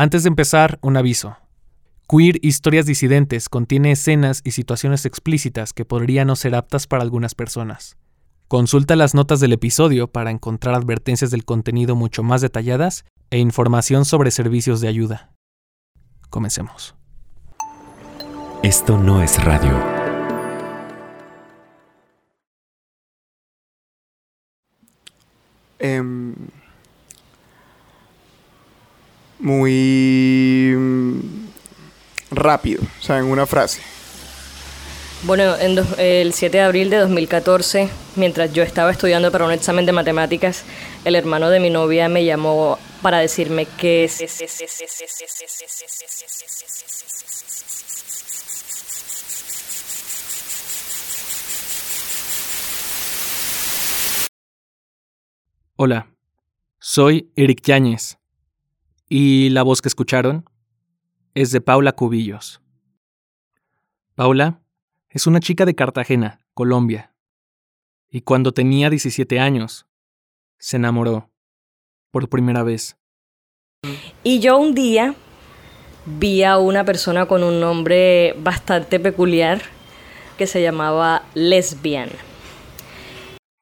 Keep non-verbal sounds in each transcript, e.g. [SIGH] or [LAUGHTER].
Antes de empezar, un aviso. Queer Historias Disidentes contiene escenas y situaciones explícitas que podrían no ser aptas para algunas personas. Consulta las notas del episodio para encontrar advertencias del contenido mucho más detalladas e información sobre servicios de ayuda. Comencemos. Esto no es radio. Em, muy mm, rápido, o sea, en una frase. Bueno, en el 7 de abril de 2014, mientras yo estaba estudiando para un examen de matemáticas, el hermano de mi novia me llamó para decirme que Hola, soy Eric Yáñez y la voz que escucharon es de Paula Cubillos. Paula es una chica de Cartagena, Colombia, y cuando tenía 17 años se enamoró por primera vez. Y yo un día vi a una persona con un nombre bastante peculiar que se llamaba Lesbian.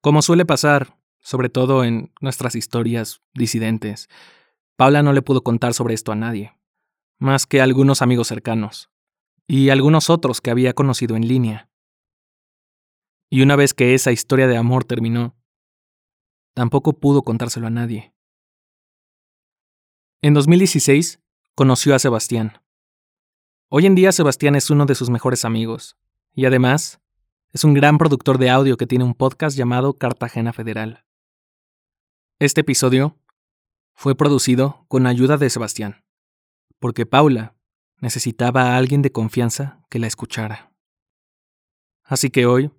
Como suele pasar, sobre todo en nuestras historias disidentes, Paula no le pudo contar sobre esto a nadie, más que a algunos amigos cercanos, y algunos otros que había conocido en línea. Y una vez que esa historia de amor terminó, tampoco pudo contárselo a nadie. En 2016 conoció a Sebastián. Hoy en día Sebastián es uno de sus mejores amigos, y además es un gran productor de audio que tiene un podcast llamado Cartagena Federal. Este episodio fue producido con ayuda de Sebastián, porque Paula necesitaba a alguien de confianza que la escuchara. Así que hoy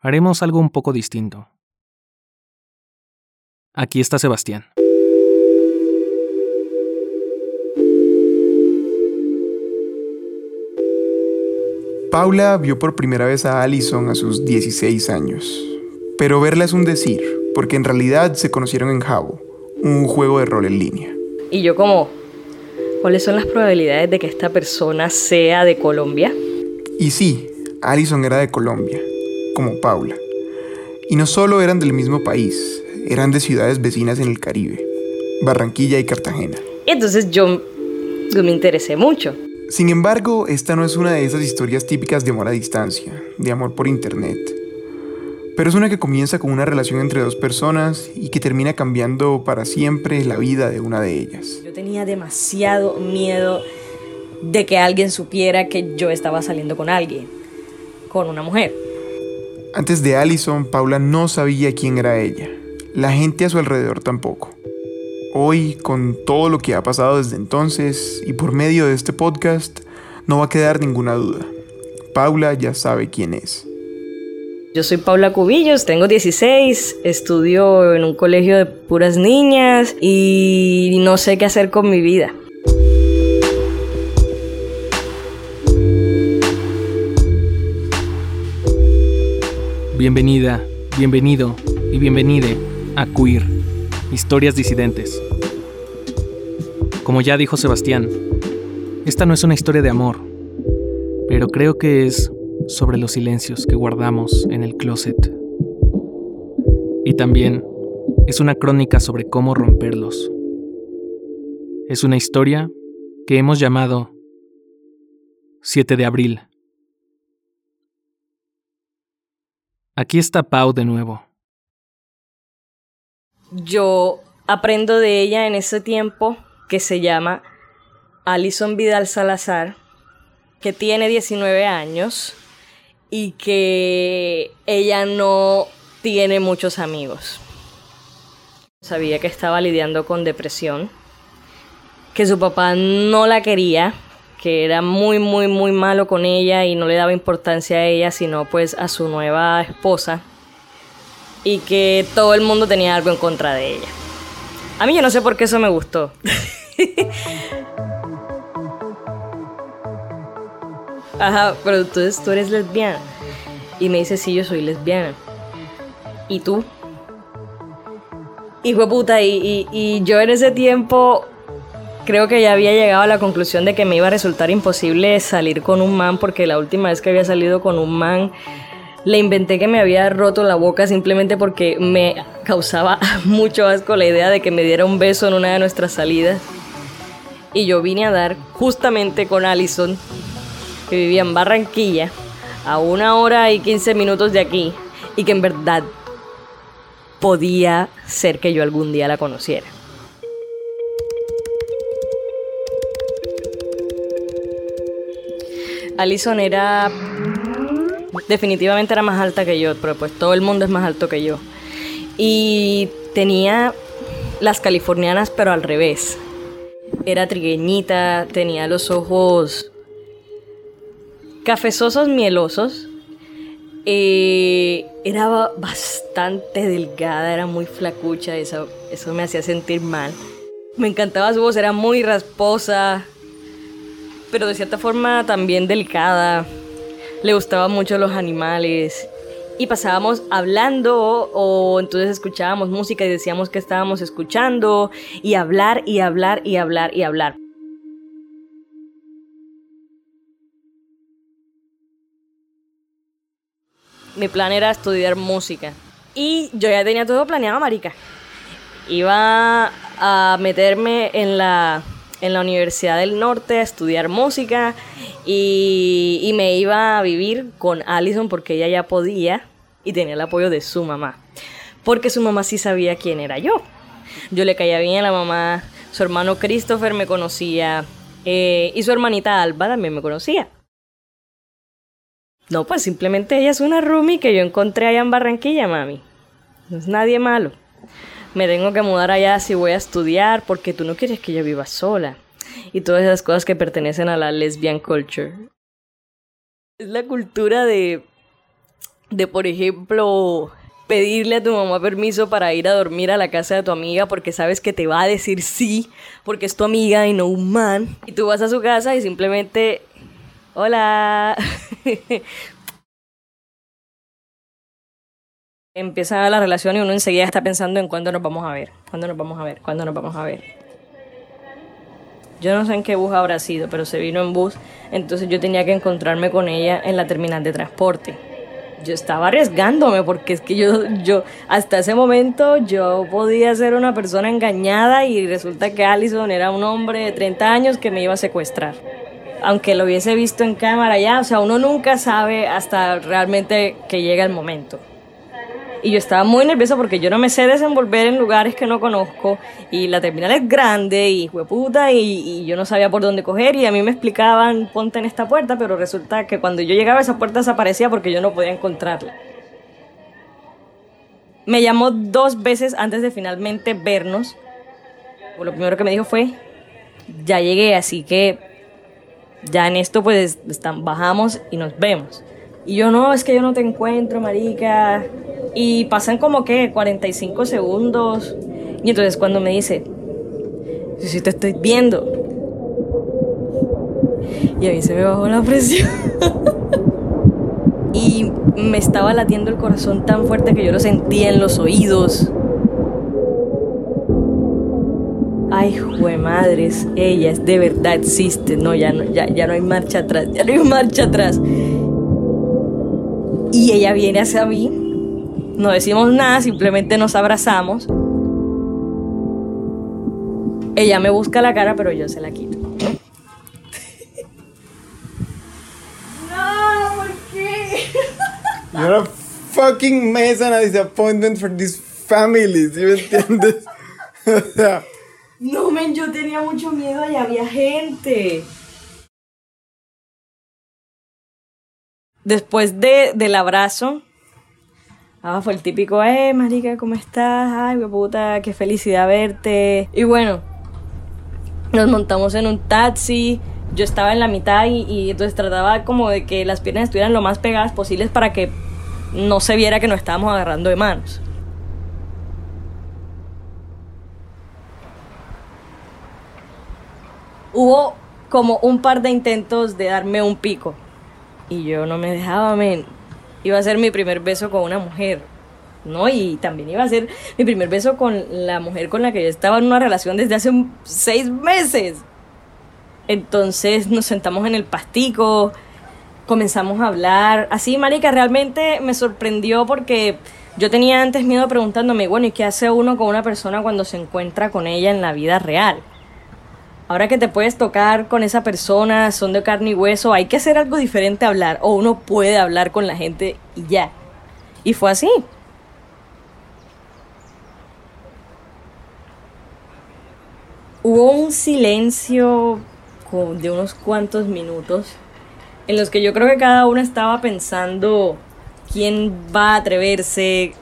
haremos algo un poco distinto. Aquí está Sebastián. Paula vio por primera vez a Allison a sus 16 años. Pero verla es un decir, porque en realidad se conocieron en Jabo, un juego de rol en línea. Y yo como, ¿cuáles son las probabilidades de que esta persona sea de Colombia? Y sí, Allison era de Colombia, como Paula. Y no solo eran del mismo país, eran de ciudades vecinas en el Caribe, Barranquilla y Cartagena. Y entonces yo, yo me interesé mucho. Sin embargo, esta no es una de esas historias típicas de amor a distancia, de amor por internet. Pero es una que comienza con una relación entre dos personas y que termina cambiando para siempre la vida de una de ellas. Yo tenía demasiado miedo de que alguien supiera que yo estaba saliendo con alguien, con una mujer. Antes de Allison, Paula no sabía quién era ella. La gente a su alrededor tampoco. Hoy, con todo lo que ha pasado desde entonces y por medio de este podcast, no va a quedar ninguna duda. Paula ya sabe quién es. Yo soy Paula Cubillos, tengo 16, estudio en un colegio de puras niñas y no sé qué hacer con mi vida. Bienvenida, bienvenido y bienvenide a Queer, Historias Disidentes. Como ya dijo Sebastián, esta no es una historia de amor, pero creo que es sobre los silencios que guardamos en el closet. Y también es una crónica sobre cómo romperlos. Es una historia que hemos llamado 7 de abril. Aquí está Pau de nuevo. Yo aprendo de ella en ese tiempo que se llama Alison Vidal Salazar, que tiene 19 años y que ella no tiene muchos amigos. Sabía que estaba lidiando con depresión, que su papá no la quería, que era muy, muy, muy malo con ella y no le daba importancia a ella, sino pues a su nueva esposa, y que todo el mundo tenía algo en contra de ella. A mí yo no sé por qué eso me gustó. [LAUGHS] Ajá, pero entonces tú eres lesbiana. Y me dice, sí, yo soy lesbiana. ¿Y tú? Hijo de puta, y, y, y yo en ese tiempo creo que ya había llegado a la conclusión de que me iba a resultar imposible salir con un man porque la última vez que había salido con un man le inventé que me había roto la boca simplemente porque me causaba [LAUGHS] mucho asco la idea de que me diera un beso en una de nuestras salidas. Y yo vine a dar justamente con Allison, vivía en Barranquilla, a una hora y 15 minutos de aquí, y que en verdad podía ser que yo algún día la conociera. Allison era definitivamente era más alta que yo, pero pues todo el mundo es más alto que yo. Y tenía las californianas, pero al revés. Era trigueñita, tenía los ojos cafezosos, mielosos. Eh, era bastante delgada, era muy flacucha, eso, eso me hacía sentir mal. Me encantaba su voz, era muy rasposa, pero de cierta forma también delicada le gustaban mucho los animales y pasábamos hablando o entonces escuchábamos música y decíamos que estábamos escuchando y hablar y hablar y hablar y hablar. Mi plan era estudiar música y yo ya tenía todo planeado, marica. Iba a meterme en la en la Universidad del Norte a estudiar música y, me iba a vivir con Allison porque ella ya podía y tenía el apoyo de su mamá. Porque su mamá sí sabía quién era yo. Yo le caía bien a la mamá, su hermano Christopher me conocía eh, y su hermanita Alba también me conocía. No, pues simplemente ella es una roomie que yo encontré allá en Barranquilla, mami. No es nadie malo me tengo que mudar allá si voy a estudiar porque tú no quieres que yo viva sola. Y todas esas cosas que pertenecen a la lesbian culture. Es la cultura de, de por ejemplo, pedirle a tu mamá permiso para ir a dormir a la casa de tu amiga porque sabes que te va a decir sí, porque es tu amiga y no un man. Y tú vas a su casa y simplemente, hola, Empieza la relación y uno enseguida está pensando en cuándo nos vamos a ver, cuándo nos vamos a ver, cuándo nos vamos a ver. Yo no sé en qué bus habrá sido, pero se vino en bus, entonces yo tenía que encontrarme con ella en la terminal de transporte. Yo estaba arriesgándome porque es que yo, yo hasta ese momento yo podía ser una persona engañada y resulta que Allison era un hombre de 30 años que me iba a secuestrar. Aunque lo hubiese visto en cámara ya, o sea, uno nunca sabe hasta realmente que llega el momento. Y yo estaba muy nerviosa porque yo no me sé desenvolver en lugares que no conozco. Y la terminal es grande y hueputa y, y yo no sabía por dónde coger. Y a mí me explicaban, ponte en esta puerta, pero resulta que cuando yo llegaba esa puerta desaparecía porque yo no podía encontrarla. Me llamó dos veces antes de finalmente vernos. Lo primero que me dijo fue, ya llegué, así que ya en esto pues bajamos y nos vemos. Y yo no, es que yo no te encuentro, marica. Y pasan como que 45 segundos. Y entonces cuando me dice, si sí, te estoy viendo. Y a mí se me bajó la presión. [LAUGHS] y me estaba latiendo el corazón tan fuerte que yo lo sentía en los oídos. Ay, jue madres, ellas de verdad existen. No, ya no, ya, ya no hay marcha atrás, ya no hay marcha atrás. Y ella viene hacia mí, no decimos nada, simplemente nos abrazamos. Ella me busca la cara, pero yo se la quito. no, [LAUGHS] ¿por qué? [LAUGHS] You're a fucking mess and a disappointment for this family, ¿sí me entiendes? [LAUGHS] No, men, yo tenía mucho miedo y había gente. después de, del abrazo, ah, fue el típico, eh, marica, ¿cómo estás? Ay, puta, qué felicidad verte. Y bueno, nos montamos en un taxi, yo estaba en la mitad y, y entonces trataba como de que las piernas estuvieran lo más pegadas posibles para que no se viera que nos estábamos agarrando de manos. Hubo como un par de intentos de darme un pico y yo no me dejaba, men. Iba a ser mi primer beso con una mujer. ¿no? Y también iba a ser mi primer beso con la mujer con la que yo estaba en una relación desde hace seis meses. Entonces nos sentamos en el pastico, comenzamos a hablar. Así, marica, realmente me sorprendió porque yo tenía antes miedo preguntándome, bueno, ¿y qué hace uno con una persona cuando se encuentra con ella en la vida real? Ahora que te puedes tocar con esa persona, son de carne y hueso, hay que hacer algo diferente a hablar, o uno puede hablar con la gente y ya. Y fue así. Hubo un silencio de unos cuantos minutos en los que yo creo que cada uno estaba pensando quién va a atreverse,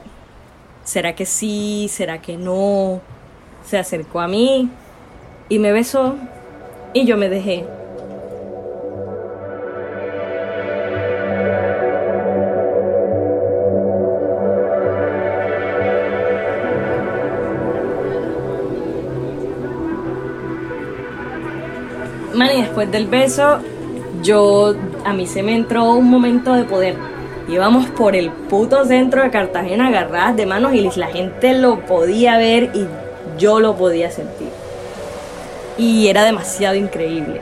será que sí, será que no. Se acercó a mí y me besó y yo me dejé. Man, y después del beso, yo, a mí se me entró un momento de poder. Íbamos por el puto centro de Cartagena agarradas de manos y la gente lo podía ver y yo lo podía sentir. Y era demasiado increíble.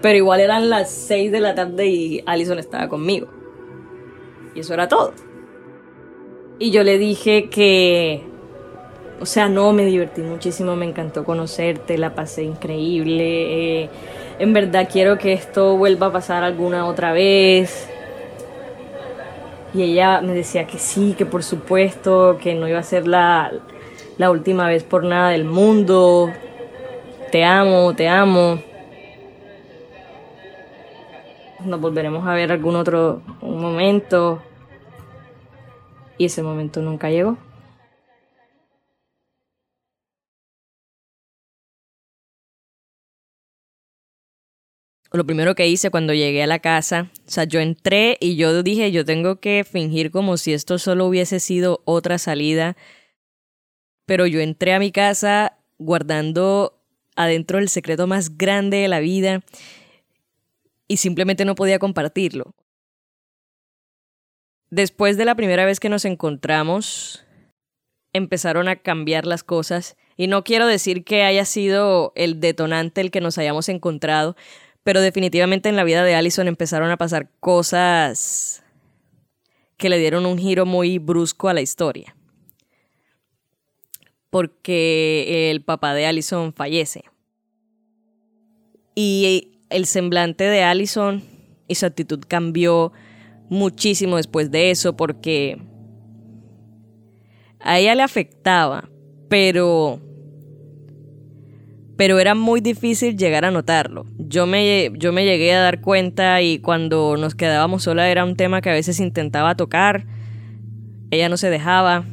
Pero igual eran las 6 de la tarde y Allison estaba conmigo. Y eso era todo. Y yo le dije que o sea, no, me divertí muchísimo, me encantó conocerte, la pasé increíble. Eh, en verdad quiero que esto vuelva a pasar alguna otra vez. Y ella me decía que sí, que por supuesto, que no iba a ser la, la última vez por nada del mundo. Te amo, te amo. Nos volveremos a ver algún otro momento. Y ese momento nunca llegó. Lo primero que hice cuando llegué a la casa, o sea, yo entré y yo dije, yo tengo que fingir como si esto solo hubiese sido otra salida, pero yo entré a mi casa guardando adentro el secreto más grande de la vida y simplemente no podía compartirlo. Después de la primera vez que nos encontramos, empezaron a cambiar las cosas y no quiero decir que haya sido el detonante el que nos hayamos encontrado, pero definitivamente en la vida de Allison empezaron a pasar cosas que le dieron un giro muy brusco a la historia. Porque el papá de Allison fallece. Y el semblante de Allison y su actitud cambió muchísimo después de eso porque a ella le afectaba, pero pero era muy difícil llegar a notarlo. Yo me, yo me llegué a dar cuenta y cuando nos quedábamos sola era un tema que a veces intentaba tocar, ella no se dejaba,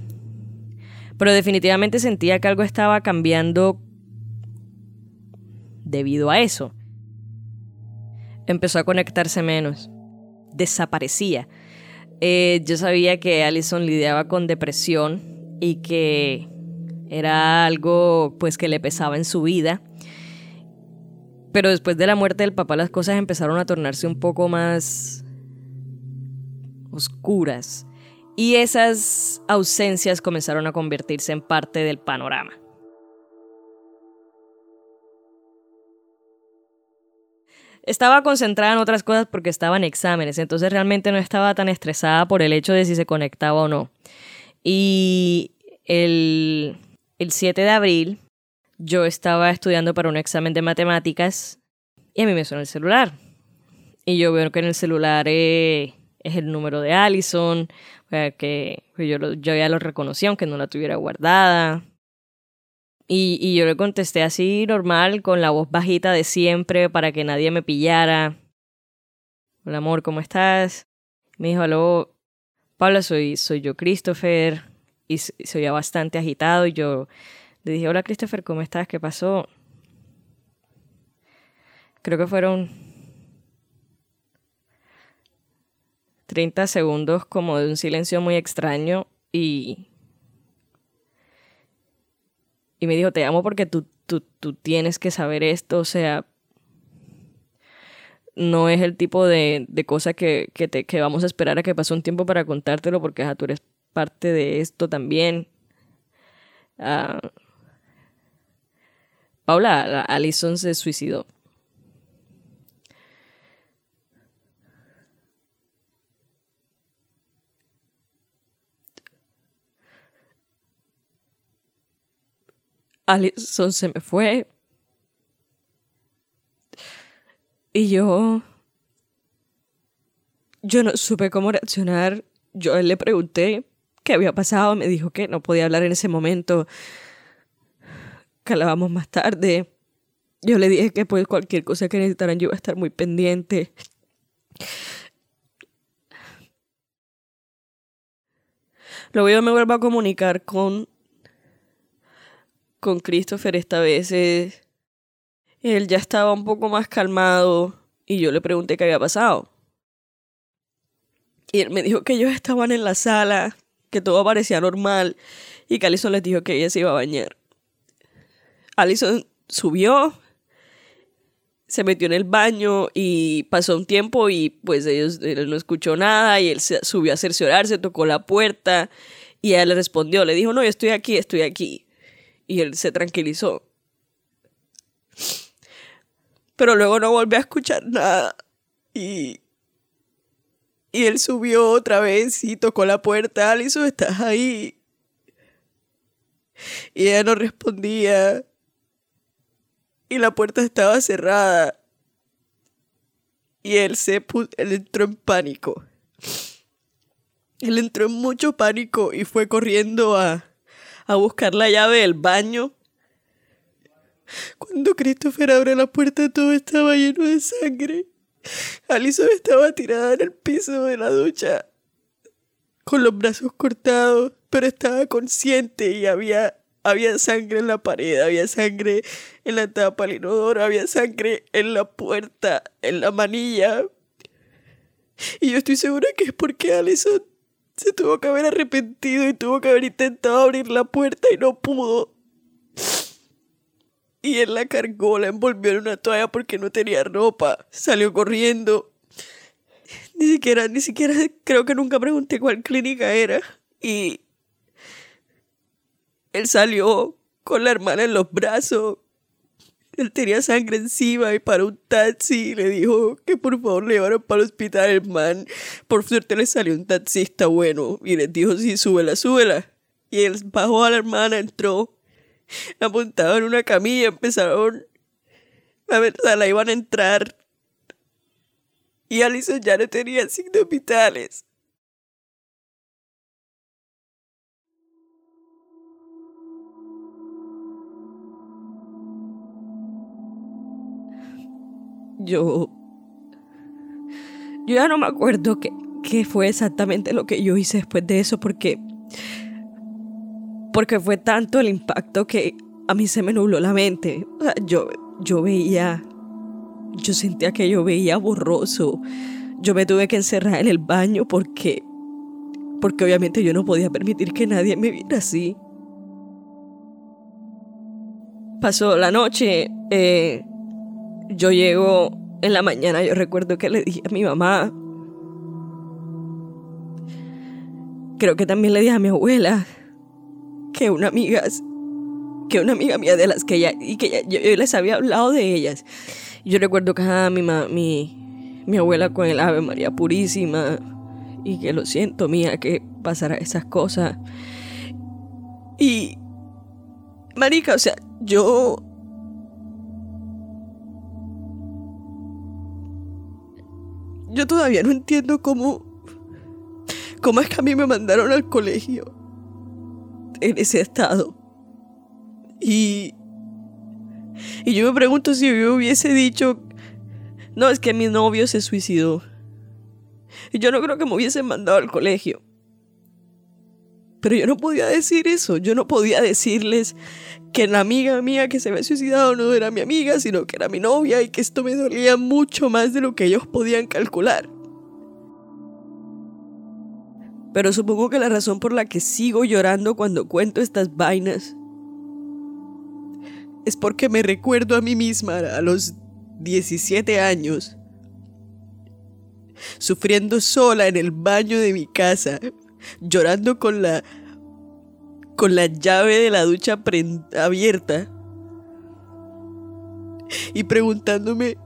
pero definitivamente sentía que algo estaba cambiando debido a eso. Empezó a conectarse menos, desaparecía. Eh, yo sabía que Allison lidiaba con depresión y que era algo pues que le pesaba en su vida. Pero después de la muerte del papá las cosas empezaron a tornarse un poco más oscuras y esas ausencias comenzaron a convertirse en parte del panorama. Estaba concentrada en otras cosas porque estaba en exámenes, entonces realmente no estaba tan estresada por el hecho de si se conectaba o no. Y el el 7 de abril yo estaba estudiando para un examen de matemáticas y a mí me suena el celular. Y yo veo que en el celular eh, es el número de Allison, que yo, yo ya lo reconocí aunque no la tuviera guardada. Y, y yo le contesté así normal, con la voz bajita de siempre, para que nadie me pillara. Hola amor, ¿cómo estás? Me dijo, aló, Pablo, soy, soy yo Christopher y se oía bastante agitado y yo le dije, hola Christopher, ¿cómo estás? ¿Qué pasó? Creo que fueron 30 segundos como de un silencio muy extraño y, y me dijo, te amo porque tú, tú, tú tienes que saber esto, o sea, no es el tipo de, de cosa que, que, te, que vamos a esperar a que pase un tiempo para contártelo porque tú eres parte de esto también. Ah, Paula, Alison se suicidó. Alison se me fue. Y yo. Yo no supe cómo reaccionar. Yo le pregunté qué había pasado. Me dijo que no podía hablar en ese momento. Que más tarde. Yo le dije que pues cualquier cosa que necesitaran yo iba a estar muy pendiente. Luego yo me vuelvo a comunicar con con Christopher esta vez. él ya estaba un poco más calmado y yo le pregunté qué había pasado. Y él me dijo que ellos estaban en la sala, que todo parecía normal y que Alison les dijo que ella se iba a bañar. Alison subió, se metió en el baño y pasó un tiempo y pues ellos, él no escuchó nada y él subió a cerciorarse, tocó la puerta y ella le respondió, le dijo, no, yo estoy aquí, estoy aquí y él se tranquilizó. Pero luego no volvió a escuchar nada y, y él subió otra vez y tocó la puerta. Alison, ¿estás ahí? Y ella no respondía. Y la puerta estaba cerrada. Y él se él entró en pánico. Él entró en mucho pánico y fue corriendo a, a buscar la llave del baño. Cuando Christopher abre la puerta todo estaba lleno de sangre. Alison estaba tirada en el piso de la ducha, con los brazos cortados, pero estaba consciente y había, había sangre en la pared, había sangre en la tapa del inodoro, había sangre en la puerta, en la manilla. Y yo estoy segura que es porque Alison se tuvo que haber arrepentido y tuvo que haber intentado abrir la puerta y no pudo. Y él la cargó, la envolvió en una toalla porque no tenía ropa. Salió corriendo. Ni siquiera, ni siquiera, creo que nunca pregunté cuál clínica era. Y él salió con la hermana en los brazos él tenía sangre encima y para un taxi le dijo que por favor le llevaran para el hospital el man. Por suerte le salió un taxista bueno y le dijo, sí, súbela, súbela. Y él bajó a la hermana, entró, la montaron en una camilla, empezaron a ver, la iban a entrar. Y Alison ya no tenía signos vitales. yo. Yo ya no me acuerdo qué, qué fue exactamente lo que yo hice después de eso, porque. Porque fue tanto el impacto que a mí se me nubló la mente. yo, yo veía. Yo sentía que yo veía borroso. Yo me tuve que encerrar en el baño porque. Porque obviamente yo no podía permitir que nadie me viera así. Pasó la noche. Eh, yo llego en la mañana, yo recuerdo que le dije a mi mamá, creo que también le dije a mi abuela, que una amiga, que una amiga mía de las que ella, y que yo, les había hablado de ellas. Yo recuerdo que ah, mi, mi, mi abuela con el Ave María Purísima, y que lo siento, mía, que pasara esas cosas. Y, marica, o sea, yo Yo todavía no entiendo cómo. cómo es que a mí me mandaron al colegio en ese estado. Y. Y yo me pregunto si yo hubiese dicho. No, es que mi novio se suicidó. Y yo no creo que me hubiesen mandado al colegio. Pero yo no podía decir eso. Yo no podía decirles que la amiga mía que se había suicidado no era mi amiga, sino que era mi novia y que esto me dolía mucho más de lo que ellos podían calcular. Pero supongo que la razón por la que sigo llorando cuando cuento estas vainas es porque me recuerdo a mí misma a los 17 años sufriendo sola en el baño de mi casa, llorando con la con la llave de la ducha abierta y preguntándome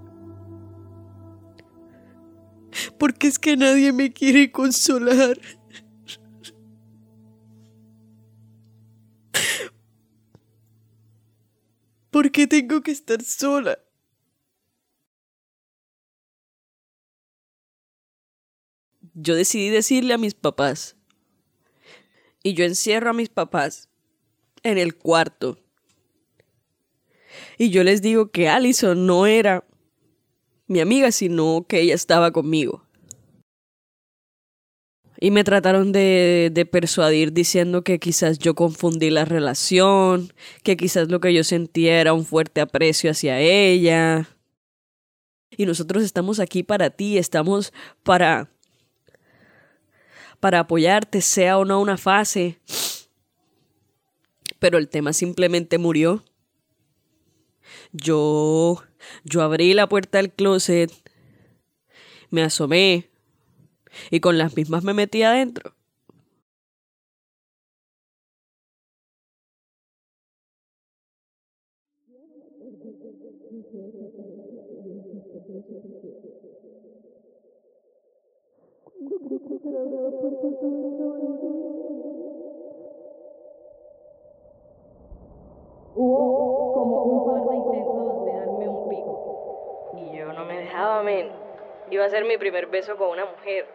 ¿por qué es que nadie me quiere consolar? ¿Por qué tengo que estar sola? Yo decidí decirle a mis papás. Y yo encierro a mis papás en el cuarto. Y yo les digo que Allison no era mi amiga, sino que ella estaba conmigo. Y me trataron de, de, persuadir diciendo que quizás yo confundí la relación, que quizás lo que yo sentía era un fuerte aprecio hacia ella. Y nosotros estamos aquí para ti, estamos para para apoyarte, sea o no una fase. Pero el tema simplemente murió. Yo yo abrí la puerta del closet, me asomé, y con las mismas me metí adentro. Primer beso con una mujer.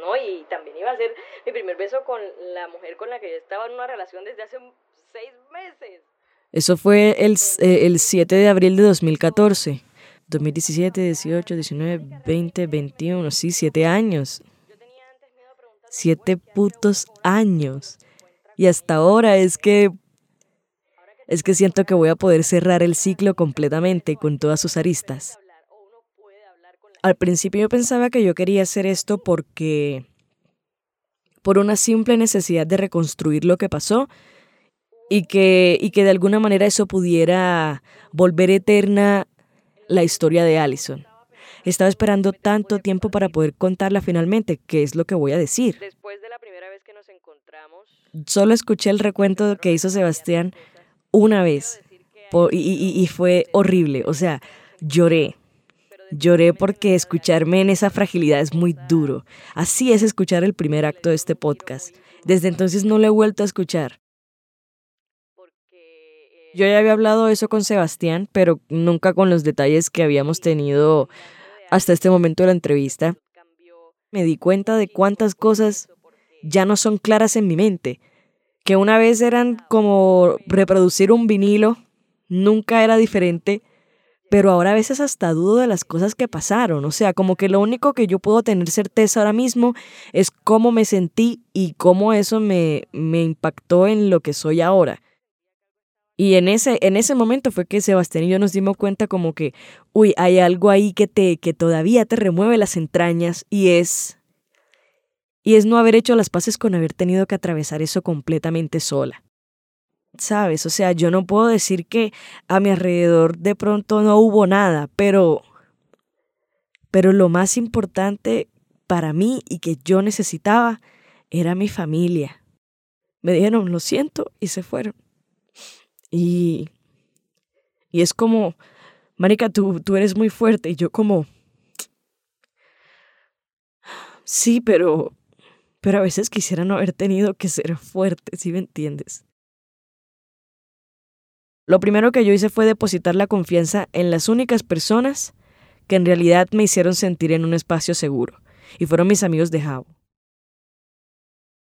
¿no? Y también iba a ser mi primer beso con la mujer con la que yo estaba en una relación desde hace seis meses. Eso fue el, eh, el 7 de abril de 2014. 2017, 18, 19, 20, 21, sí, siete años. Siete putos años. Y hasta ahora es que... Es que siento que voy a poder cerrar el ciclo completamente con todas sus aristas. Al principio yo pensaba que yo quería hacer esto porque por una simple necesidad de reconstruir lo que pasó y que, y que de alguna manera eso pudiera volver eterna la historia de Allison. Estaba esperando tanto tiempo para poder contarla finalmente, que es lo que voy a decir. Después de la primera vez que nos encontramos, solo escuché el recuento que hizo Sebastián una vez y, y fue horrible, o sea, lloré, Lloré porque escucharme en esa fragilidad es muy duro. Así es escuchar el primer acto de este podcast. Desde entonces no lo he vuelto a escuchar. Yo ya había hablado eso con Sebastián, pero nunca con los detalles que habíamos tenido hasta este momento de la entrevista. Me di cuenta de cuántas cosas ya no son claras en mi mente, que una vez eran como reproducir un vinilo, nunca era diferente pero ahora a veces hasta dudo de las cosas que pasaron. O sea, como que lo único que yo puedo tener certeza ahora mismo es cómo me sentí y cómo eso me, me impactó en lo que soy ahora. Y en ese, en ese momento fue que Sebastián y yo nos dimos cuenta como que, uy, hay algo ahí que, te, que todavía te remueve las entrañas y es... Y es no haber hecho las paces con haber tenido que atravesar eso completamente sola. ¿Sabes? O sea, yo no puedo decir que a mi alrededor de pronto no hubo nada, pero, pero lo más importante para mí y que yo necesitaba era mi familia. Me dijeron, lo siento, y se fueron. Y, y es como, Marica, tú, tú eres muy fuerte, y yo como, sí, pero, pero a veces quisiera no haber tenido que ser fuerte, ¿sí me entiendes? Lo primero que yo hice fue depositar la confianza en las únicas personas que en realidad me hicieron sentir en un espacio seguro, y fueron mis amigos de Jabo.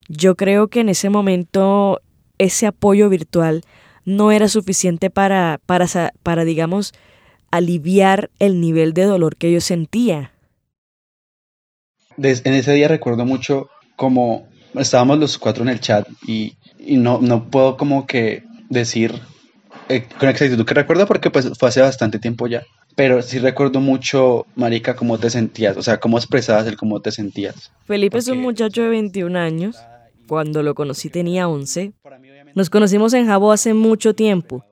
Yo creo que en ese momento ese apoyo virtual no era suficiente para, para, para digamos, aliviar el nivel de dolor que yo sentía. en ese día recuerdo mucho como estábamos los cuatro en el chat y, y no, no puedo como que decir eh, con exactitud que recuerdo porque pues fue hace bastante tiempo ya. Pero sí recuerdo mucho, Marica, cómo te sentías, o sea, cómo expresabas el cómo te sentías. Felipe es un muchacho de 21 años. Cuando lo conocí tenía 11. Nos conocimos en Jabo hace mucho tiempo.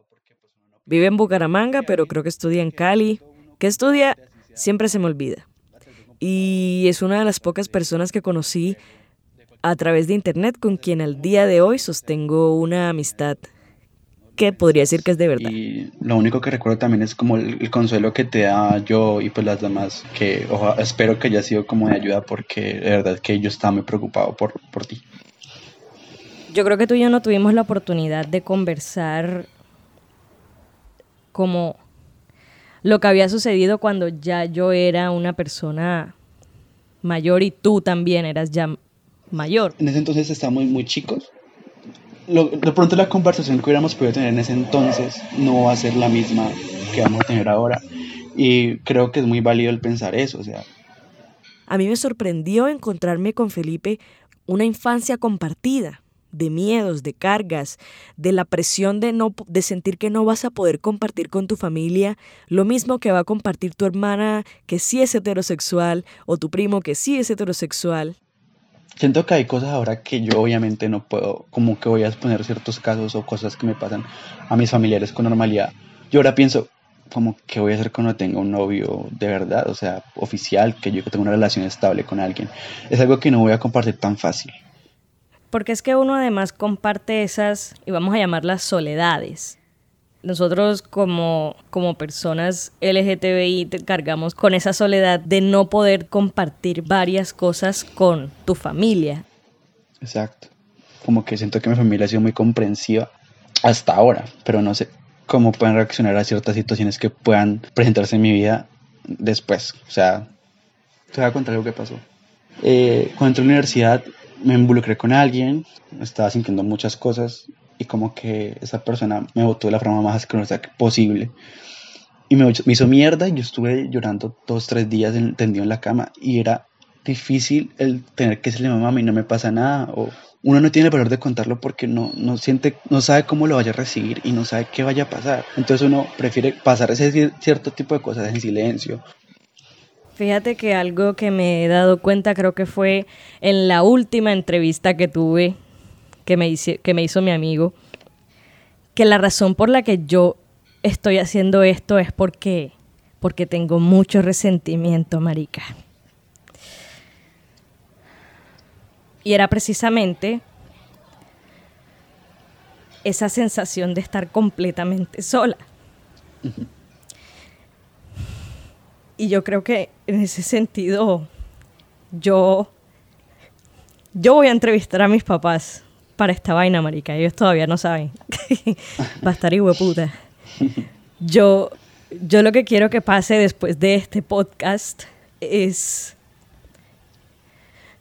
Vive en Bucaramanga, pero creo que estudia en Cali. ¿Qué estudia? Siempre se me olvida. y es una de las pocas personas que conocí a través de internet con quien al día de hoy sostengo una amistad que podría decir que es de verdad. Y lo único que recuerdo también es como el, consuelo que te da yo y pues las demás, que espero que haya sido como de ayuda porque de verdad que yo estaba muy preocupado por, por ti. Yo creo que tú y yo no tuvimos la oportunidad de conversar como lo que había sucedido cuando ya yo era una persona mayor y tú también eras ya mayor. En ese entonces estábamos muy chicos de pronto la conversación que hubiéramos podido tener en ese entonces no va a ser la misma que vamos a tener ahora. Y creo que es muy válido el pensar eso, o sea. A mí me sorprendió encontrarme con Felipe una infancia compartida, de miedos, de cargas, de la presión de no de sentir que no vas a poder compartir con tu familia lo mismo que va a compartir tu hermana que sí es heterosexual o tu primo que sí es heterosexual siento que hay cosas ahora que yo obviamente no puedo, como que voy a exponer ciertos casos o cosas que me pasan a mis familiares con normalidad. Yo ahora pienso, como, ¿qué voy a hacer cuando tenga un novio de verdad? O sea, oficial, que yo tenga una relación estable con alguien. Es algo que no voy a compartir tan fácil. Porque es que uno además comparte esas, y vamos a llamarlas soledades nosotros como, como personas LGTBI te cargamos con esa soledad de no poder compartir varias cosas con tu familia. Exacto. Como que siento que mi familia ha sido muy comprensiva hasta ahora, pero no sé cómo pueden reaccionar a ciertas situaciones que puedan presentarse en mi vida después. O sea, te voy a contar algo que pasó. Eh, cuando entré a la universidad me involucré con alguien, estaba sintiendo muchas cosas y como que esa persona me votó de la forma más asquerosa posible. Y me, hizo mierda y yo estuve llorando dos, tres días tendido en la cama y era difícil el tener que decirle mamá, a mí no me pasa nada o uno no tiene el valor de contarlo porque no, no siente, no sabe cómo lo vaya a recibir y no sabe qué vaya a pasar. Entonces uno prefiere pasar ese cierto tipo de cosas en silencio. Fíjate que algo que me he dado cuenta creo que fue en la última entrevista que tuve que me, que me hizo mi amigo, que la razón por la que yo estoy haciendo esto es porque, porque tengo mucho resentimiento, marica. Y era precisamente esa sensación de estar completamente sola. Y yo creo que en ese sentido, yo, yo voy a entrevistar a mis papás para esta vaina, marica. Ellos todavía no saben. [LAUGHS] Va a estar puta. Yo, yo lo que quiero que pase después de este podcast es,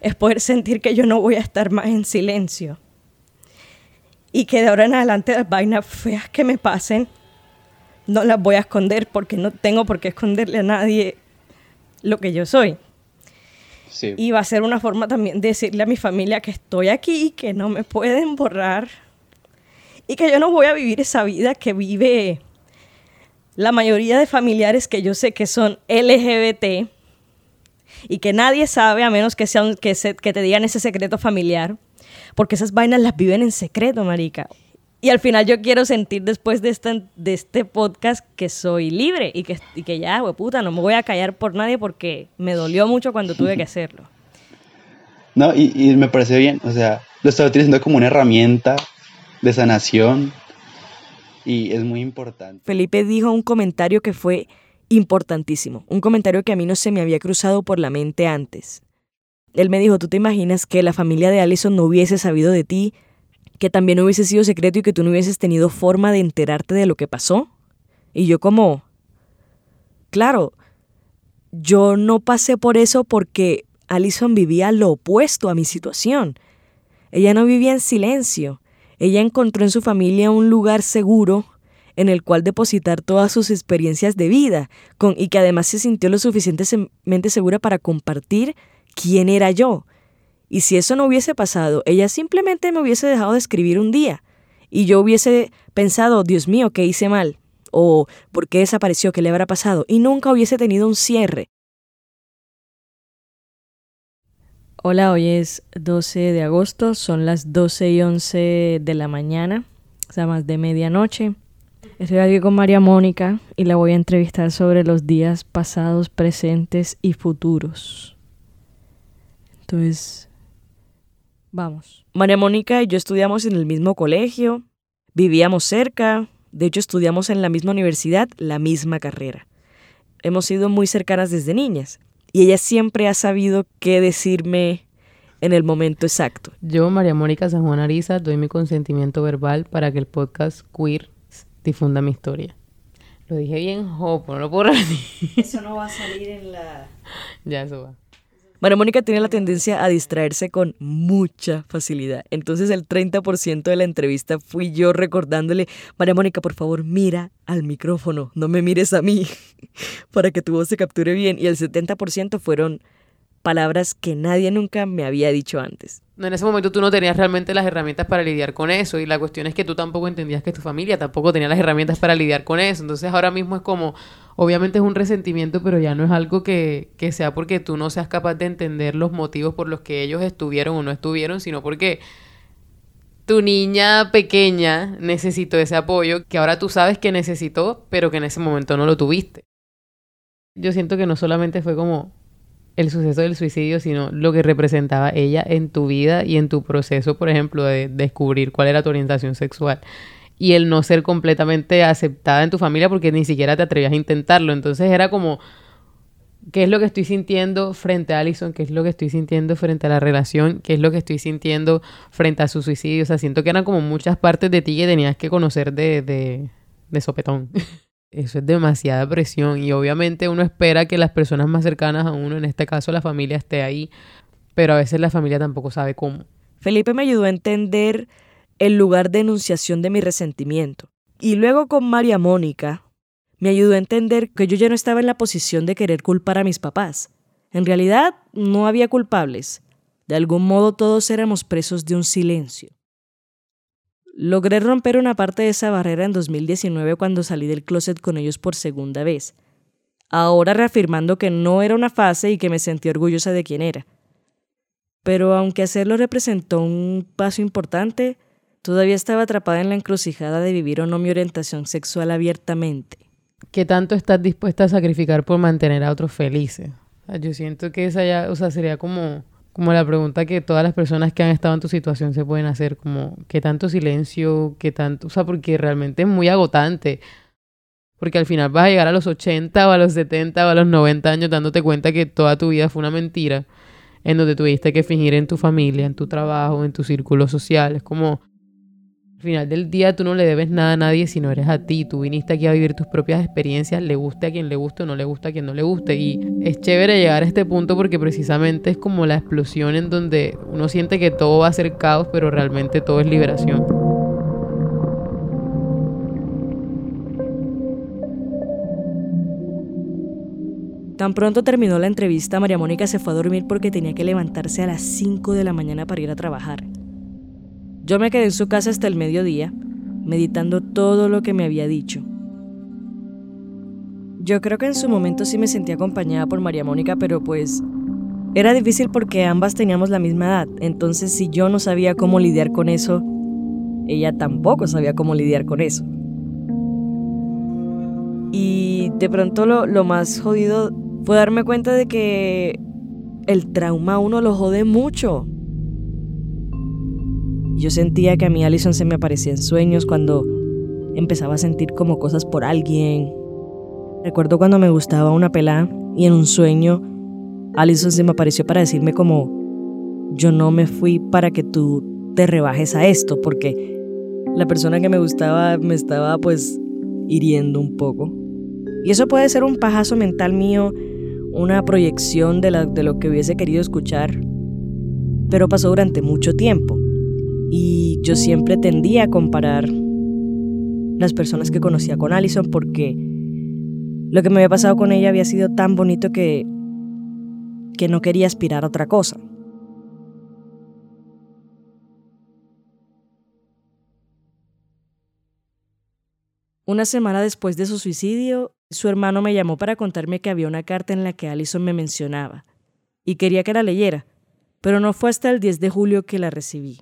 es poder sentir que yo no voy a estar más en silencio. Y que de ahora en adelante las vainas feas que me pasen, no las voy a esconder porque no tengo por qué esconderle a nadie lo que yo soy. Y va a ser una forma también de decirle a mi familia que estoy aquí, que no me pueden borrar y que yo no voy a vivir esa vida que vive la mayoría de familiares que yo sé que son LGBT y que nadie sabe a menos que, sean, que, que te digan ese secreto familiar, porque esas vainas las viven en secreto, marica. Y al final yo quiero sentir después de este, de este podcast que soy libre y que, y que ya, puta, no me voy a callar por nadie porque me dolió mucho cuando tuve que hacerlo. [LAUGHS] No, y, y me parece bien, o sea, lo estaba utilizando como una herramienta de sanación y es muy importante. Felipe dijo un comentario que fue importantísimo, un comentario que a mí no se me había cruzado por la mente antes. Él me dijo, ¿tú te imaginas que la familia de Allison no hubiese sabido de ti que también hubiese sido secreto y que tú no hubieses tenido forma de enterarte de lo que pasó. Y yo como, claro, yo no pasé por eso porque Allison vivía lo opuesto a mi situación. Ella no vivía en silencio. Ella encontró en su familia un lugar seguro en el cual depositar todas sus experiencias de vida con, y que además se sintió lo suficientemente segura para compartir quién era yo y si eso no hubiese pasado, ella simplemente me hubiese dejado de escribir un día y yo hubiese pensado, Dios mío, ¿qué hice mal? o ¿por qué desapareció? ¿Qué le habrá pasado? Y nunca hubiese tenido un cierre. Hola, hoy es 12 de agosto, son las 12 y 11 de la mañana, o sea, más de medianoche. Estoy aquí con María Mónica y la voy a entrevistar sobre los días pasados, presentes y futuros. Entonces, vamos. María Mónica y yo estudiamos en el mismo colegio, vivíamos cerca, de hecho estudiamos en la misma universidad, la misma carrera. Hemos sido muy cercanas desde niñas y ella siempre ha sabido qué decirme en el momento exacto. Yo, María Mónica San Juan Ariza, doy mi consentimiento verbal para que el podcast Queer difunda mi historia. Lo dije bien jopo, no lo puedo repetir. Eso no va a salir en la... [LAUGHS] ya, eso va. María Mónica tiene la tendencia a distraerse con mucha facilidad. Entonces el 30% de la entrevista fui yo recordándole, María Mónica, por favor, mira al micrófono, no me mires a mí, [LAUGHS] para que tu voz se capture bien. Y el 70% fueron palabras que nadie nunca me había dicho antes. En ese momento tú no tenías realmente las herramientas para lidiar con eso y la cuestión es que tú tampoco entendías que tu familia tampoco tenía las herramientas para lidiar con eso. Entonces ahora mismo es como, obviamente es un resentimiento, pero ya no es algo que, que sea porque tú no seas capaz de entender los motivos por los que ellos estuvieron o no estuvieron, sino porque tu niña pequeña necesitó ese apoyo que ahora tú sabes que necesitó, pero que en ese momento no lo tuviste. Yo siento que no solamente fue como el suceso del suicidio, sino lo que representaba ella en tu vida y en tu proceso, por ejemplo, de descubrir cuál era tu orientación sexual. Y el no ser completamente aceptada en tu familia porque ni siquiera te atrevías a intentarlo. Entonces era como, ¿qué es lo que estoy sintiendo frente a Allison? ¿Qué es lo que estoy sintiendo frente a la relación? ¿Qué es lo que estoy sintiendo frente a su suicidio? O sea, siento que eran como muchas partes de ti que tenías que conocer de, de, de sopetón. [LAUGHS] Eso es demasiada presión y obviamente uno espera que las personas más cercanas a uno, en este caso la familia, esté ahí, pero a veces la familia tampoco sabe cómo. Felipe me ayudó a entender el lugar de enunciación de mi resentimiento. Y luego con María Mónica me ayudó a entender que yo ya no estaba en la posición de querer culpar a mis papás. En realidad no había culpables. De algún modo todos éramos presos de un silencio. Logré romper una parte de esa barrera en 2019 cuando salí del closet con ellos por segunda vez. Ahora reafirmando que no era una fase y que me sentí orgullosa de quién era. Pero aunque hacerlo representó un paso importante, todavía estaba atrapada en la encrucijada de vivir o no mi orientación sexual abiertamente. ¿Qué tanto estás dispuesta a sacrificar por mantener a otros felices? Yo siento que esa ya, o sea, sería como como la pregunta que todas las personas que han estado en tu situación se pueden hacer, como qué tanto silencio, qué tanto, o sea, porque realmente es muy agotante. Porque al final vas a llegar a los 80 o a los 70 o a los 90 años dándote cuenta que toda tu vida fue una mentira, en donde tuviste que fingir en tu familia, en tu trabajo, en tu círculo social. Es como final del día tú no le debes nada a nadie si no eres a ti. Tú viniste aquí a vivir tus propias experiencias, le guste a quien le guste o no le guste a quien no le guste. Y es chévere llegar a este punto porque precisamente es como la explosión en donde uno siente que todo va a ser caos, pero realmente todo es liberación. Tan pronto terminó la entrevista, María Mónica se fue a dormir porque tenía que levantarse a las 5 de la mañana para ir a trabajar. Yo me quedé en su casa hasta el mediodía, meditando todo lo que me había dicho. Yo creo que en su momento sí me sentí acompañada por María Mónica, pero pues era difícil porque ambas teníamos la misma edad, entonces si yo no sabía cómo lidiar con eso, ella tampoco sabía cómo lidiar con eso. Y de pronto lo, lo más jodido fue darme cuenta de que el trauma uno lo jode mucho. Yo sentía que a mí Allison se me aparecía en sueños cuando empezaba a sentir como cosas por alguien. Recuerdo cuando me gustaba una pelá y en un sueño Allison se me apareció para decirme como yo no me fui para que tú te rebajes a esto porque la persona que me gustaba me estaba pues hiriendo un poco. Y eso puede ser un pajazo mental mío, una proyección de, de lo que hubiese querido escuchar, pero pasó durante mucho tiempo. Y yo siempre tendía a comparar las personas que conocía con Allison porque lo que me había pasado con ella había sido tan bonito que, que no quería aspirar a otra cosa. Una semana después de su suicidio, su hermano me llamó para contarme que había una carta en la que Allison me mencionaba y quería que la leyera, pero no fue hasta el 10 de julio que la recibí.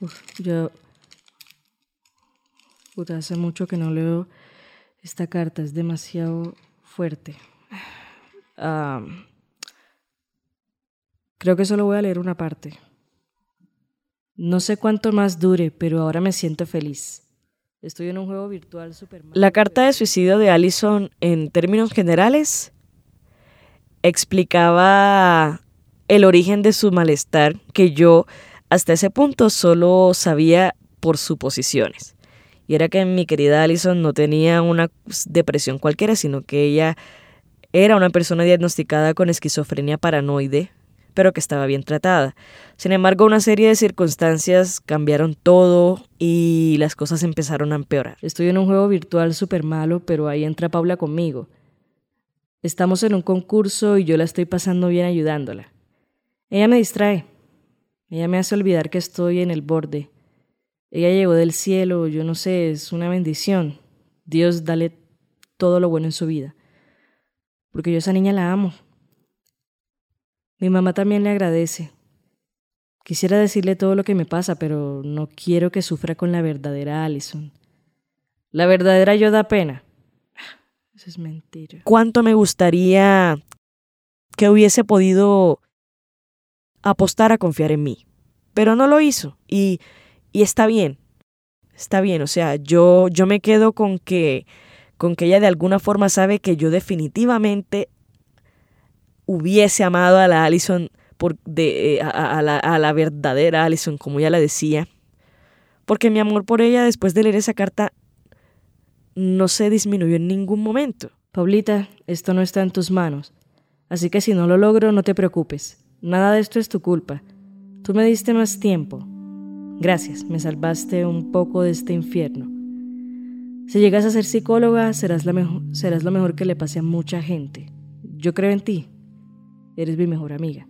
Uf, yo... Hace mucho que no leo esta carta, es demasiado fuerte. Creo que solo voy a leer una parte. No sé cuánto más dure, pero ahora me siento feliz. Estoy en un juego virtual super La carta de suicidio de Allison, en términos generales, explicaba el origen de su malestar que yo hasta ese punto solo sabía por suposiciones. Y era que mi querida Allison no tenía una depresión cualquiera, sino que ella era una persona diagnosticada con esquizofrenia paranoide, pero que estaba bien tratada. Sin embargo, una serie de circunstancias cambiaron todo y las cosas empezaron a empeorar. Estoy en un juego virtual súper malo, pero ahí entra Paula conmigo. Estamos en un concurso y yo la estoy pasando bien ayudándola. Ella me distrae. Ella me hace olvidar que estoy en el borde. Ella llegó del cielo, yo no sé, es una bendición. Dios dale todo lo bueno en su vida. Porque yo esa niña la amo. Mi mamá también le agradece. Quisiera decirle todo lo que me pasa, pero no quiero que sufra con la verdadera Allison. La verdadera yo da pena. Eso es mentira. ¿Cuánto me gustaría que hubiese podido apostar a confiar en mí? Pero no lo hizo y, y está bien. Está bien, o sea, yo, yo me quedo con que, con que ella de alguna forma sabe que yo definitivamente hubiese amado a la Allison, por, de, eh, a, la, a la verdadera Allison, como ella la decía, porque mi amor por ella después de leer esa carta no se disminuyó en ningún momento. Paulita, esto no está en tus manos, así que si no lo logro, no te preocupes. Nada de esto es tu culpa. Tú me diste más tiempo. Gracias, me salvaste un poco de este infierno. Si llegas a ser psicóloga, serás, lo mejor que le pase a mucha gente. Yo creo en ti. Eres mi mejor amiga.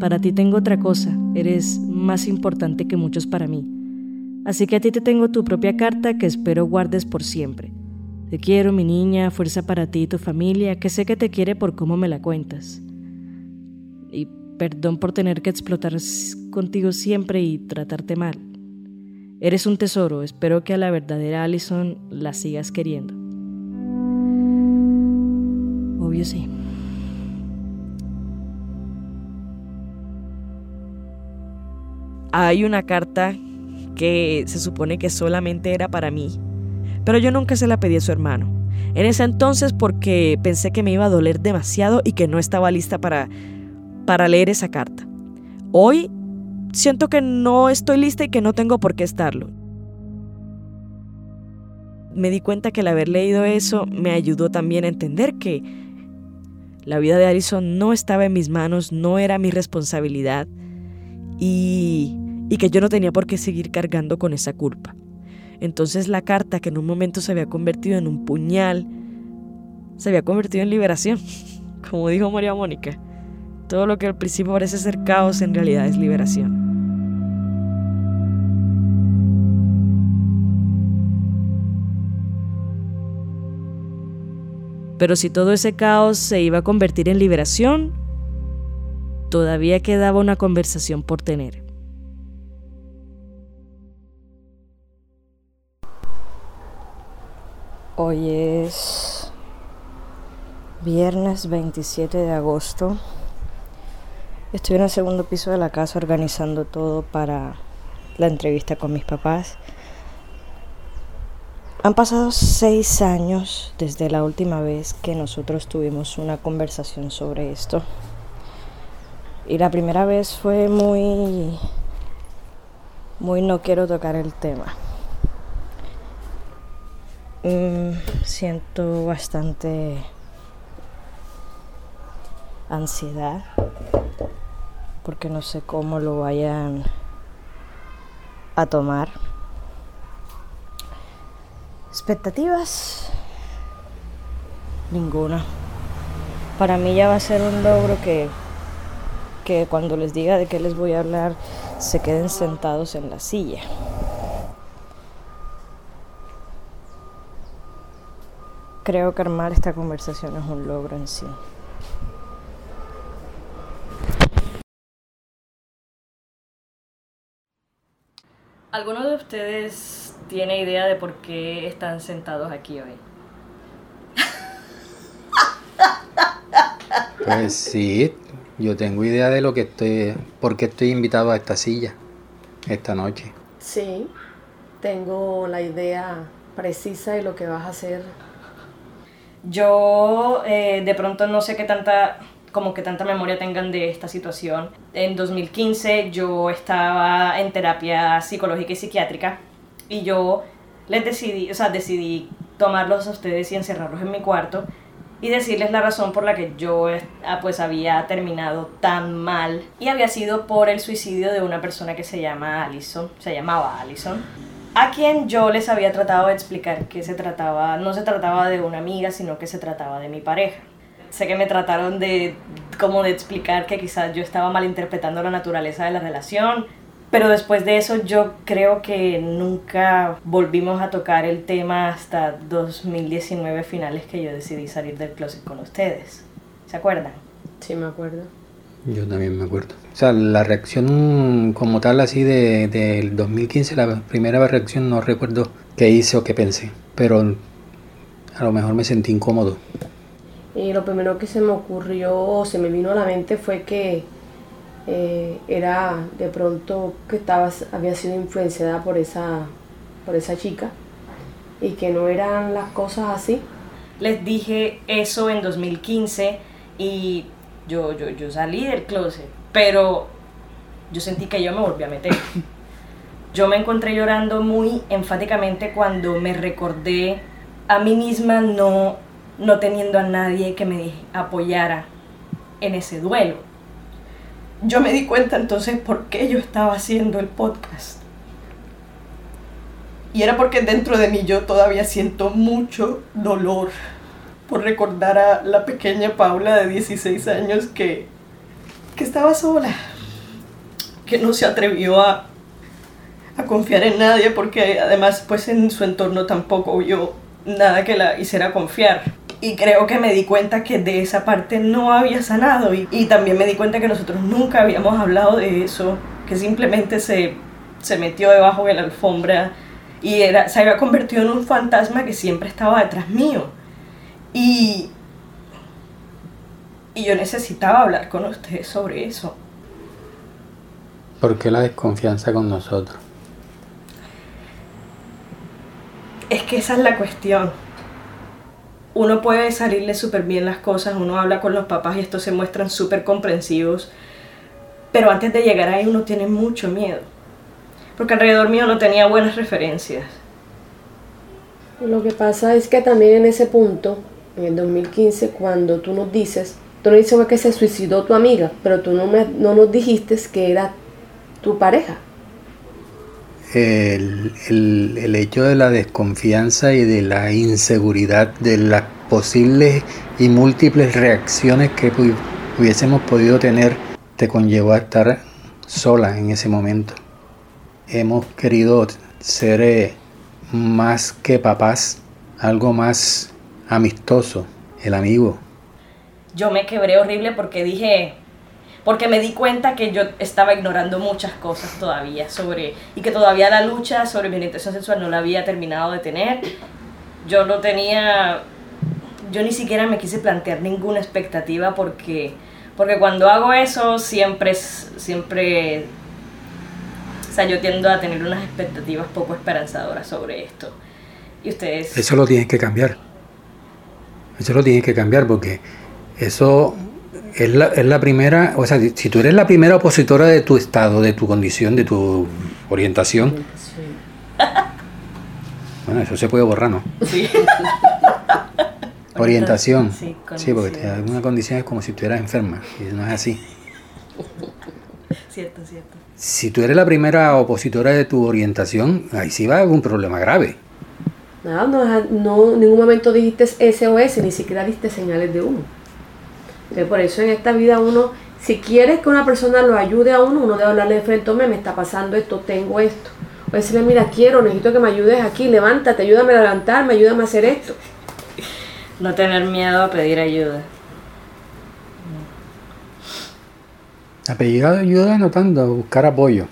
Para ti tengo otra cosa. Eres más importante que muchos para mí. Así que a ti te tengo tu propia carta que espero guardes por siempre. Te quiero, mi niña, fuerza para ti y tu familia, que sé que te quiere por cómo me la cuentas. Y perdón por tener que explotar contigo siempre y tratarte mal. Eres un tesoro, espero que a la verdadera Allison la sigas queriendo. Obvio sí. Hay una carta que se supone que solamente era para mí, pero yo nunca se la pedí a su hermano. En ese entonces porque pensé que me iba a doler demasiado y que no estaba lista para, para leer esa carta. Hoy siento que no estoy lista y que no tengo por qué estarlo me di cuenta que el haber leído eso me ayudó también a entender que la vida de Alison no estaba en mis manos, no era mi responsabilidad y, y que yo no tenía por qué seguir cargando con esa culpa. Entonces la carta que en un momento se había convertido en un puñal, se había convertido en liberación, [LAUGHS] como dijo María Mónica. Todo lo que al principio parece ser caos en realidad es liberación. Pero si todo ese caos se iba a convertir en liberación, todavía quedaba una conversación por tener. Hoy es viernes 27 de agosto. Estoy en el segundo piso de la casa organizando todo para la entrevista con mis papás. Han pasado seis años desde la última vez que nosotros tuvimos una conversación sobre esto. Y la primera vez fue muy... muy no quiero tocar el tema. Mm, siento bastante ansiedad porque no sé cómo lo vayan a tomar. Expectativas, ninguna. Para mí ya va a ser un logro que, que cuando les diga de qué les voy a hablar, se queden sentados en la silla. Creo que armar esta conversación es un logro en sí. ¿Alguno de ustedes tiene idea de por qué están sentados aquí hoy? Pues sí, yo tengo idea de lo que estoy, por qué estoy invitado a esta silla esta noche. Sí, tengo la idea precisa de lo que vas a hacer yo eh, de pronto no sé qué tanta como que tanta memoria tengan de esta situación. En 2015 yo estaba en terapia psicológica y psiquiátrica y yo les decidí, o sea, decidí tomarlos a ustedes y encerrarlos en mi cuarto y decirles la razón por la que yo ah, pues había terminado tan mal y había sido por el suicidio de una persona que se llama Allison, se llamaba Allison, a quien yo les había tratado de explicar que se trataba, no se trataba de una amiga, sino que se trataba de mi pareja. Sé que me trataron de como de explicar que quizás yo estaba malinterpretando la naturaleza de la relación, pero después de eso yo creo que nunca volvimos a tocar el tema hasta 2019 finales que yo decidí salir del closet con ustedes. ¿Se acuerdan? Sí, me acuerdo. Yo también me acuerdo. O sea, la reacción como tal así de, del 2015, la primera reacción no recuerdo qué hice o qué pensé, pero a lo mejor me sentí incómodo. Y lo primero que se me ocurrió o se me vino a la mente fue que eh, era de pronto que estaba, había sido influenciada por esa, por esa chica y que no eran las cosas así. Les dije eso en 2015 y yo, yo, yo salí del closet, pero yo sentí que yo me volví a meter. [LAUGHS] Yo me encontré llorando muy enfáticamente cuando me recordé a mí misma no no teniendo a nadie que me apoyara en ese duelo. Yo me di cuenta entonces por qué yo estaba haciendo el podcast. Y era porque dentro de mí yo todavía siento mucho dolor por recordar a la pequeña Paula de 16 años que, que estaba sola, que no se atrevió a, a confiar en nadie porque además pues en su entorno tampoco vio nada que la hiciera confiar y creo que me di cuenta que de esa parte no había sanado y, y, también me di cuenta que nosotros nunca habíamos hablado de eso, que simplemente se, se metió debajo de la alfombra y era, se había convertido en un fantasma que siempre estaba detrás mío. Y, y yo necesitaba hablar con ustedes sobre eso. ¿Por qué la desconfianza con nosotros? Es que esa es la cuestión uno puede salirle súper bien las cosas, uno habla con los papás y estos se muestran súper comprensivos, pero antes de llegar ahí uno tiene mucho miedo, porque alrededor mío no tenía buenas referencias. Lo que pasa es que también en ese punto, en el 2015, cuando tú nos dices, tú nos dices que se suicidó tu amiga, pero tú no, me, no nos dijiste que era tu pareja. El, el, el, hecho de la desconfianza y de la inseguridad de las posibles y múltiples reacciones que hubiésemos podido tener te conllevó a estar sola en ese momento. Hemos querido ser eh, más que papás, algo más amistoso, el amigo. Yo me quebré horrible porque dije, porque me di cuenta que yo estaba ignorando muchas cosas todavía sobre y que todavía la lucha sobre mi orientación sexual no la había terminado de tener. Yo no tenía yo ni siquiera me quise plantear ninguna expectativa porque porque cuando hago eso siempre siempre o sea, yo tiendo a tener unas expectativas poco esperanzadoras sobre esto. Y ustedes Eso lo tienes que cambiar. Eso lo tienes que cambiar porque eso es la, es la, primera, o sea, si tú eres la primera opositora de tu estado, de tu condición, de tu orientación. Bueno, eso se puede borrar, ¿no? Sí. [LAUGHS] Orientación. Sí, sí porque alguna condición es como si estuvieras enferma, y no es así. Cierto, cierto. Si tú eres la primera opositora de tu orientación, ahí sí va a haber un problema grave. No, no, no, en ningún momento dijiste SOS, ni siquiera diste señales de humo. Por eso en esta vida uno, si quieres que una persona lo ayude a uno, uno debe hablarle de frente, me, me está pasando esto, tengo esto. O decirle, mira, quiero, necesito que me ayudes aquí, levántate, ayúdame a levantarme, ayúdame a hacer esto. No tener miedo a pedir ayuda. A pedir ayuda no tanto, a buscar apoyo.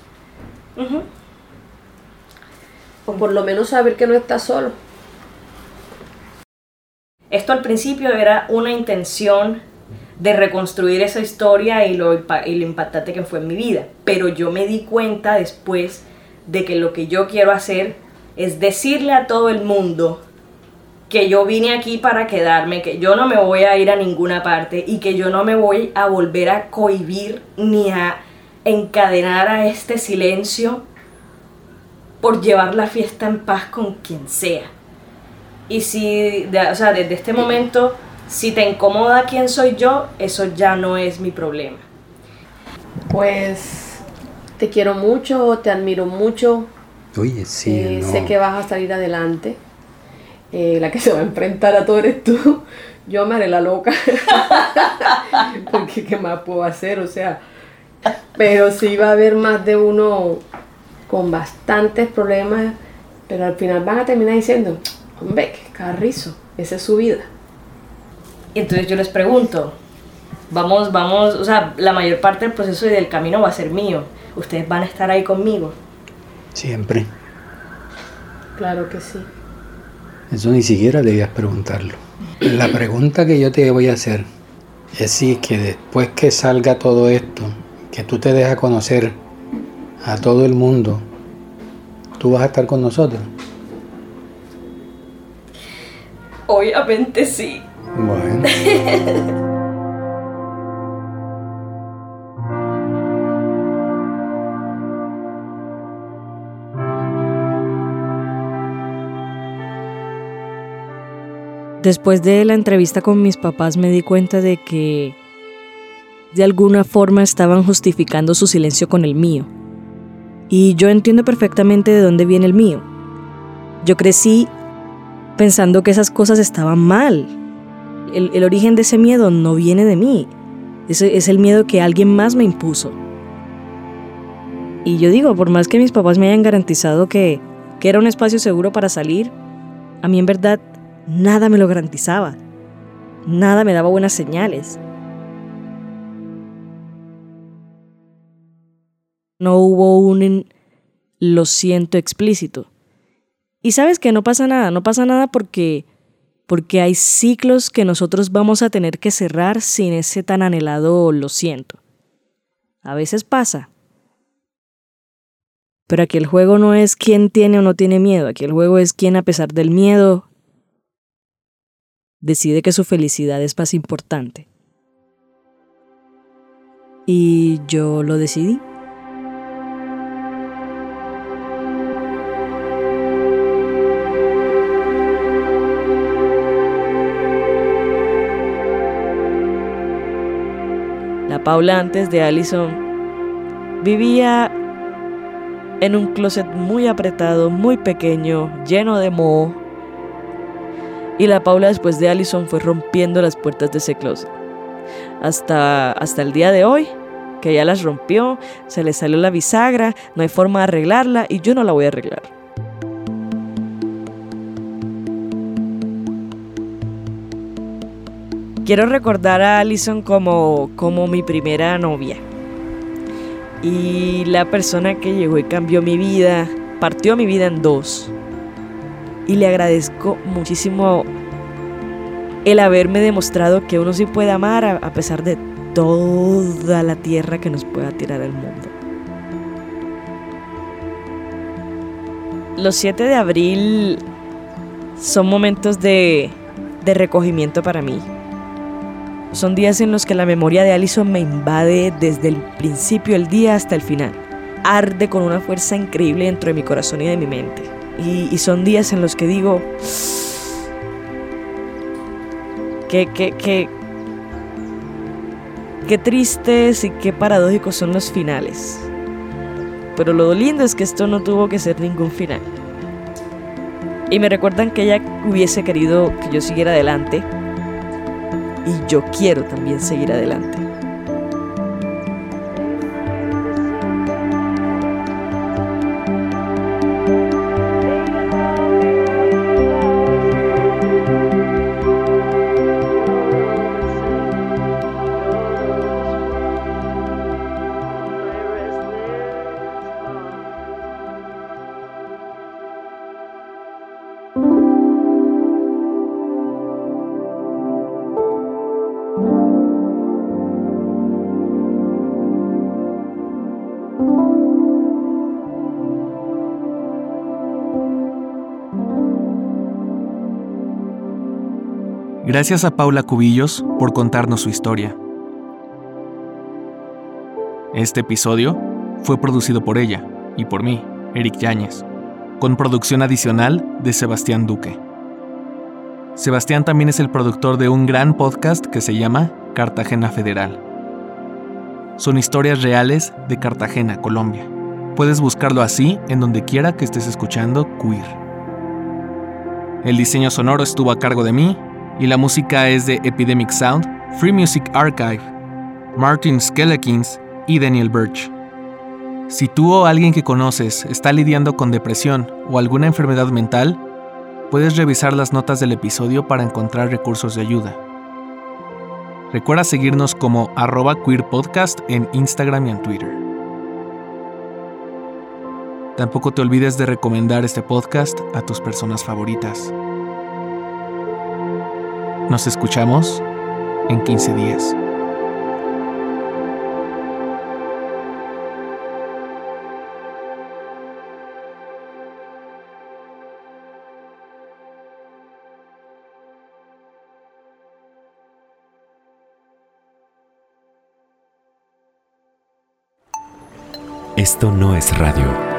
Por lo menos saber que no estás solo. Esto al principio era una intención de reconstruir esa historia y lo, y lo impactante que fue en mi vida. Pero yo me di cuenta después de que lo que yo quiero hacer es decirle a todo el mundo que yo vine aquí para quedarme, que yo no me voy a ir a ninguna parte y que yo no me voy a volver a cohibir ni a encadenar a este silencio por llevar la fiesta en paz con quien sea. Y si, o sea, desde este momento si te incomoda quién soy yo, eso ya no es mi problema. Pues te quiero mucho, te admiro mucho. Oye, sí. Eh, sé que vas a salir adelante. Eh, la que se va a enfrentar a todo eres tú. Yo me haré la loca. [LAUGHS] Porque qué más puedo hacer, o sea. Pero sí va a haber más de uno con bastantes problemas. Pero al final van a terminar diciendo, hombre, qué carrizo, esa es su vida. Y entonces yo les pregunto, vamos, vamos, o sea, la mayor parte del proceso y del camino va a ser mío. ¿Ustedes van a estar ahí conmigo? Siempre. Claro que sí. Eso ni siquiera debías preguntarlo. La pregunta que yo te voy a hacer es si que después que salga todo esto, que tú te dejas conocer a todo el mundo, tú vas a estar con nosotros. Obviamente sí. Bueno. Después de la entrevista con mis papás me di cuenta de que de alguna forma estaban justificando su silencio con el mío. Y yo entiendo perfectamente de dónde viene el mío. Yo crecí pensando que esas cosas estaban mal, el, origen de ese miedo no viene de mí. Ese es el miedo que alguien más me impuso. Y yo digo, por más que mis papás me hayan garantizado que, que era un espacio seguro para salir, a mí en verdad nada me lo garantizaba. Nada me daba buenas señales. No hubo un lo siento explícito. Y sabes que no pasa nada, no pasa nada porque porque hay ciclos que nosotros vamos a tener que cerrar sin ese tan anhelado lo siento. A veces pasa. Pero aquí el juego no es quién tiene o no tiene miedo, aquí el juego es quién a pesar del miedo decide que su felicidad es más importante. Y yo lo decidí. Paula antes de Allison vivía en un closet muy apretado, muy pequeño, lleno de moho. Y la Paula después de Allison fue rompiendo las puertas de ese closet. Hasta, hasta el día de hoy, que ya las rompió, se le salió la bisagra, no hay forma de arreglarla y yo no la voy a arreglar. Quiero recordar a Alison como, como mi primera novia. Y la persona que llegó y cambió mi vida, partió mi vida en dos. Y le agradezco muchísimo el haberme demostrado que uno sí puede amar a, pesar de toda la tierra que nos pueda tirar al mundo. Los 7 de abril son momentos de, de recogimiento para mí. Son días en los que la memoria de Allison me invade desde el principio del día hasta el final. Arde con una fuerza increíble dentro de mi corazón y de mi mente. Y, son días en los que digo, qué, qué, qué, qué tristes y qué paradójicos son los finales. Pero lo lindo es que esto no tuvo que ser ningún final. Y me recuerdan que ella hubiese querido que yo siguiera adelante, y yo quiero también seguir adelante. Gracias a Paula Cubillos por contarnos su historia. Este episodio fue producido por ella y por mí, Eric Yáñez, con producción adicional de Sebastián Duque. Sebastián también es el productor de un gran podcast que se llama Cartagena Federal. Son historias reales de Cartagena, Colombia. Puedes buscarlo así en donde quiera que estés escuchando Queer. El diseño sonoro estuvo a cargo de mí y la música es de Epidemic Sound, Free Music Archive, Martin Skelekins y Daniel Birch. Si tú o alguien que conoces está lidiando con depresión o alguna enfermedad mental, puedes revisar las notas del episodio para encontrar recursos de ayuda. Recuerda seguirnos como arroba queerpodcast en Instagram y en Twitter. Tampoco te olvides de recomendar este podcast a tus personas favoritas. Nos escuchamos en 15 días. Esto no es radio.